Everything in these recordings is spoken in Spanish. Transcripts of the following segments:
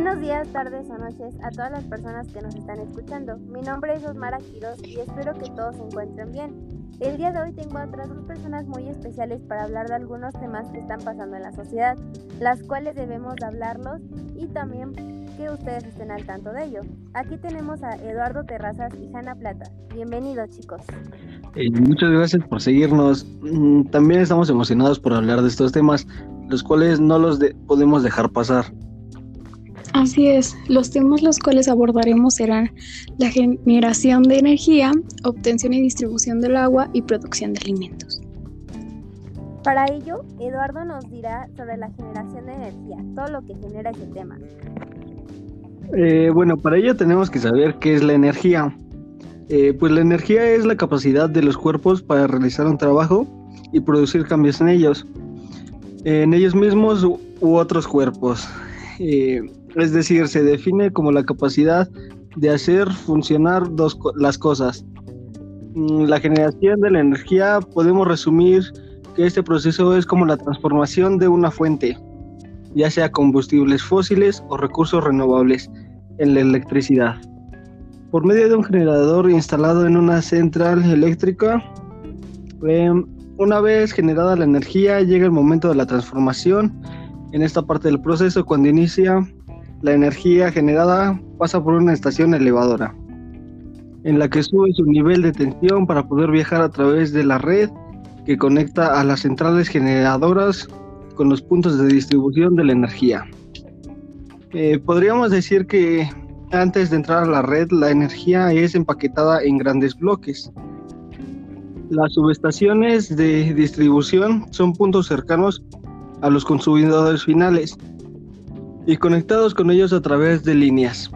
Buenos días, tardes o noches a todas las personas que nos están escuchando. Mi nombre es Osmara Quiroz y espero que todos se encuentren bien. El día de hoy tengo a otras dos personas muy especiales para hablar de algunos temas que están pasando en la sociedad, las cuales debemos hablarlos y también que ustedes estén al tanto de ello. Aquí tenemos a Eduardo Terrazas y Hanna Plata. Bienvenidos chicos. Eh, muchas gracias por seguirnos. Mm, también estamos emocionados por hablar de estos temas, los cuales no los podemos dejar pasar. Así es, los temas los cuales abordaremos serán la generación de energía, obtención y distribución del agua y producción de alimentos. Para ello, Eduardo nos dirá sobre la generación de energía, todo lo que genera ese tema. Eh, bueno, para ello tenemos que saber qué es la energía. Eh, pues la energía es la capacidad de los cuerpos para realizar un trabajo y producir cambios en ellos, en ellos mismos u, otros cuerpos. Eh, es decir, se define como la capacidad de hacer funcionar dos, las cosas. Mm, la generación de la energía podemos resumir que este proceso es como la transformación de una fuente, ya sea combustibles fósiles o recursos renovables, en la electricidad. Por medio de un generador instalado en una central eléctrica, em, una vez generada la energía, llega el momento de la transformación. En esta parte del proceso, cuando inicia la energía generada pasa por una estación elevadora, en la que sube su nivel de tensión para poder viajar a través de la red que conecta a las centrales generadoras con los puntos de distribución de la energía. Eh, podríamos decir que antes de entrar a la red la energía es empaquetada en grandes bloques. Las subestaciones de distribución son puntos cercanos a los consumidores finales y conectados con ellos a través de líneas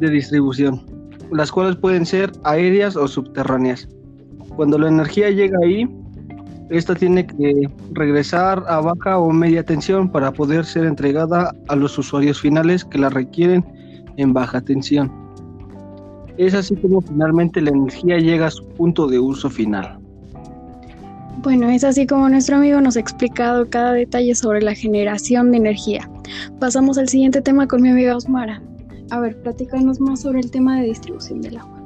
de distribución, las cuales pueden ser aéreas o subterráneas. Cuando la energía llega ahí, esta tiene que regresar a baja o media tensión para poder ser entregada a los usuarios finales que la requieren en baja tensión. Es así como finalmente la energía llega a su punto de uso final. Bueno, es así como nuestro amigo nos ha explicado cada detalle sobre la generación de energía. Pasamos al siguiente tema con mi amiga Osmara. A ver, platícanos más sobre el tema de distribución del agua.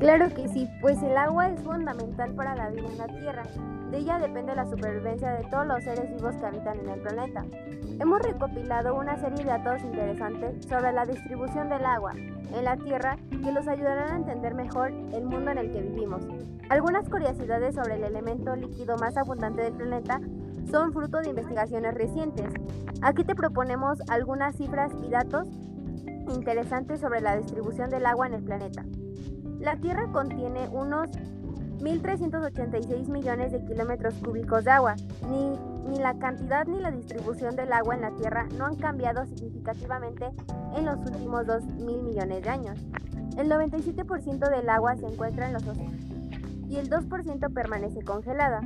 Claro que sí, pues el agua es fundamental para la vida en la Tierra. De ella depende la supervivencia de todos los seres vivos que habitan en el planeta. Hemos recopilado una serie de datos interesantes sobre la distribución del agua en la Tierra que los ayudarán a entender mejor el mundo en el que vivimos. Algunas curiosidades sobre el elemento líquido más abundante del planeta son fruto de investigaciones recientes. Aquí te proponemos algunas cifras y datos interesantes sobre la distribución del agua en el planeta. La Tierra contiene unos 1.386 millones de kilómetros cúbicos de agua. Ni, ni la cantidad ni la distribución del agua en la Tierra no han cambiado significativamente en los últimos 2.000 millones de años. El 97% del agua se encuentra en los océanos y el 2% permanece congelada.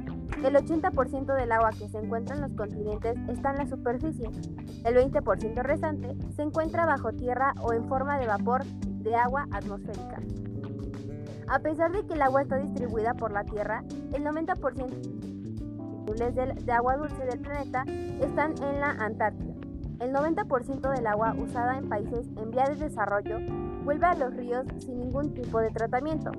El 80% del agua que se encuentra en los continentes está en la superficie. El 20% restante se encuentra bajo tierra o en forma de vapor de agua atmosférica. A pesar de que el agua está distribuida por la Tierra, el 90% de agua dulce del planeta están en la Antártida. El 90% del agua usada en países en vía de desarrollo vuelve a los ríos sin ningún tipo de tratamiento.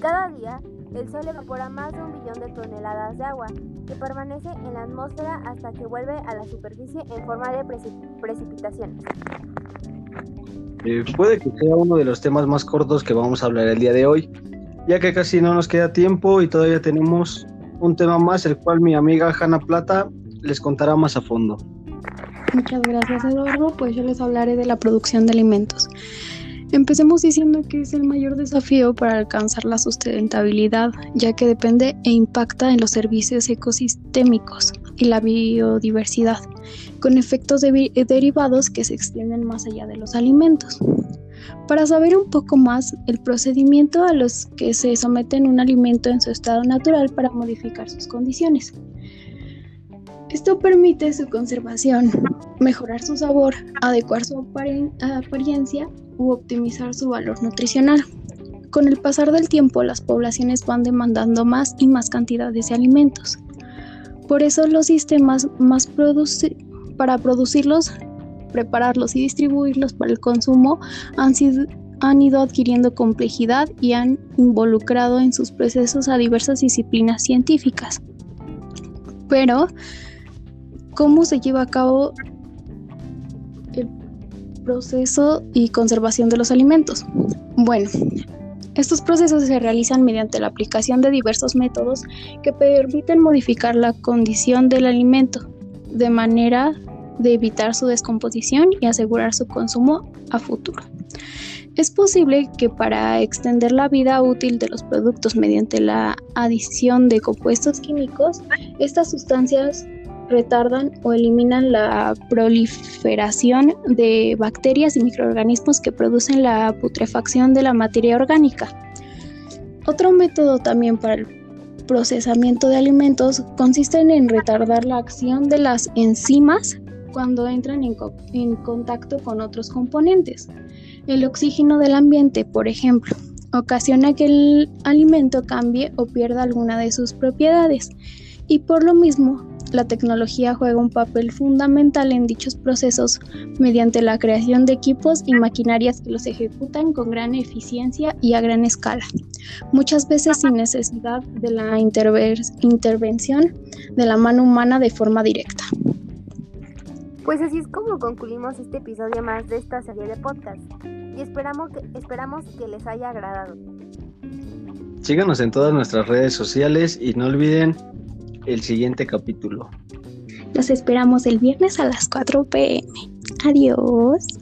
Cada día, el Sol evapora más de un billón de toneladas de agua, que permanece en la atmósfera hasta que vuelve a la superficie en forma de precipitaciones. Eh, puede que sea uno de los temas más cortos que vamos a hablar el día de hoy, ya que casi no nos queda tiempo y todavía tenemos un tema más, el cual mi amiga Hanna Plata les contará más a fondo. Muchas gracias Eduardo, pues yo les hablaré de la producción de alimentos. Empecemos diciendo que es el mayor desafío para alcanzar la sustentabilidad, ya que depende e impacta en los servicios ecosistémicos y la biodiversidad, con efectos derivados que se extienden más allá de los alimentos. Para saber un poco más el procedimiento a los que se someten un alimento en su estado natural para modificar sus condiciones. Esto permite su conservación, mejorar su sabor, adecuar su apariencia u optimizar su valor nutricional. Con el pasar del tiempo, las poblaciones van demandando más y más cantidades de alimentos. Por eso los sistemas más para producirlos prepararlos y distribuirlos para el consumo han, sido, han ido adquiriendo complejidad y han involucrado en sus procesos a diversas disciplinas científicas. Pero, ¿cómo se lleva a cabo el proceso y conservación de los alimentos? Bueno, estos procesos se realizan mediante la aplicación de diversos métodos que permiten modificar la condición del alimento de manera de evitar su descomposición y asegurar su consumo a futuro. Es posible que para extender la vida útil de los productos mediante la adición de compuestos químicos, estas sustancias retardan o eliminan la proliferación de bacterias y microorganismos que producen la putrefacción de la materia orgánica. Otro método también para el procesamiento de alimentos consiste en retardar la acción de las enzimas cuando entran en, contacto con otros componentes. El oxígeno del ambiente, por ejemplo, ocasiona que el alimento cambie o pierda alguna de sus propiedades y por lo mismo la tecnología juega un papel fundamental en dichos procesos mediante la creación de equipos y maquinarias que los ejecutan con gran eficiencia y a gran escala, muchas veces sin necesidad de la intervención de la mano humana de forma directa. Pues así es como concluimos este episodio más de esta serie de podcast y esperamos que, esperamos que les haya agradado. Síganos en todas nuestras redes sociales y no olviden el siguiente capítulo. Los esperamos el viernes a las 4 pm. Adiós.